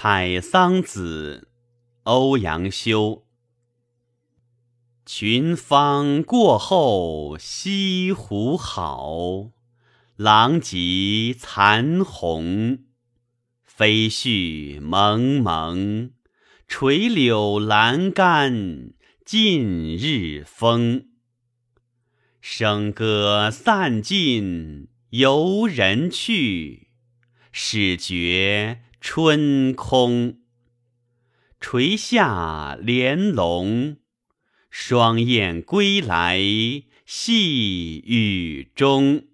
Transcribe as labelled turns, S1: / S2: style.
S1: 采桑子，欧阳修。群芳过后西湖好，狼藉残红。飞絮蒙蒙，垂柳阑干尽日风。笙歌散尽游人去，始觉春空。垂下帘笼，双燕归来细雨中。